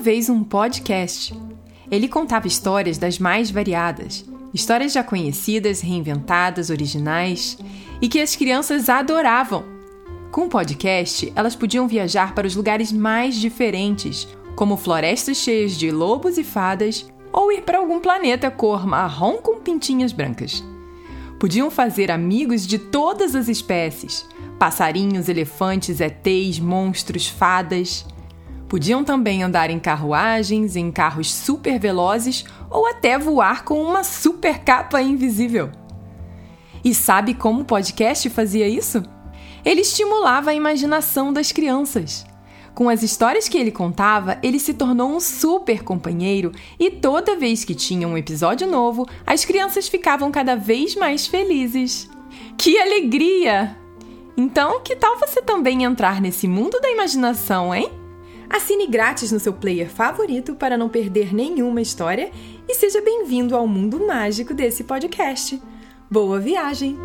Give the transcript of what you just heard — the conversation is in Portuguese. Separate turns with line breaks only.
vez um podcast. Ele contava histórias das mais variadas, histórias já conhecidas, reinventadas, originais e que as crianças adoravam. Com o podcast, elas podiam viajar para os lugares mais diferentes, como florestas cheias de lobos e fadas, ou ir para algum planeta cor marrom com pintinhas brancas. Podiam fazer amigos de todas as espécies: passarinhos, elefantes, ETs, monstros, fadas. Podiam também andar em carruagens, em carros super velozes ou até voar com uma super capa invisível. E sabe como o podcast fazia isso? Ele estimulava a imaginação das crianças. Com as histórias que ele contava, ele se tornou um super companheiro e toda vez que tinha um episódio novo, as crianças ficavam cada vez mais felizes. Que alegria! Então, que tal você também entrar nesse mundo da imaginação, hein? Assine grátis no seu player favorito para não perder nenhuma história e seja bem-vindo ao mundo mágico desse podcast. Boa viagem!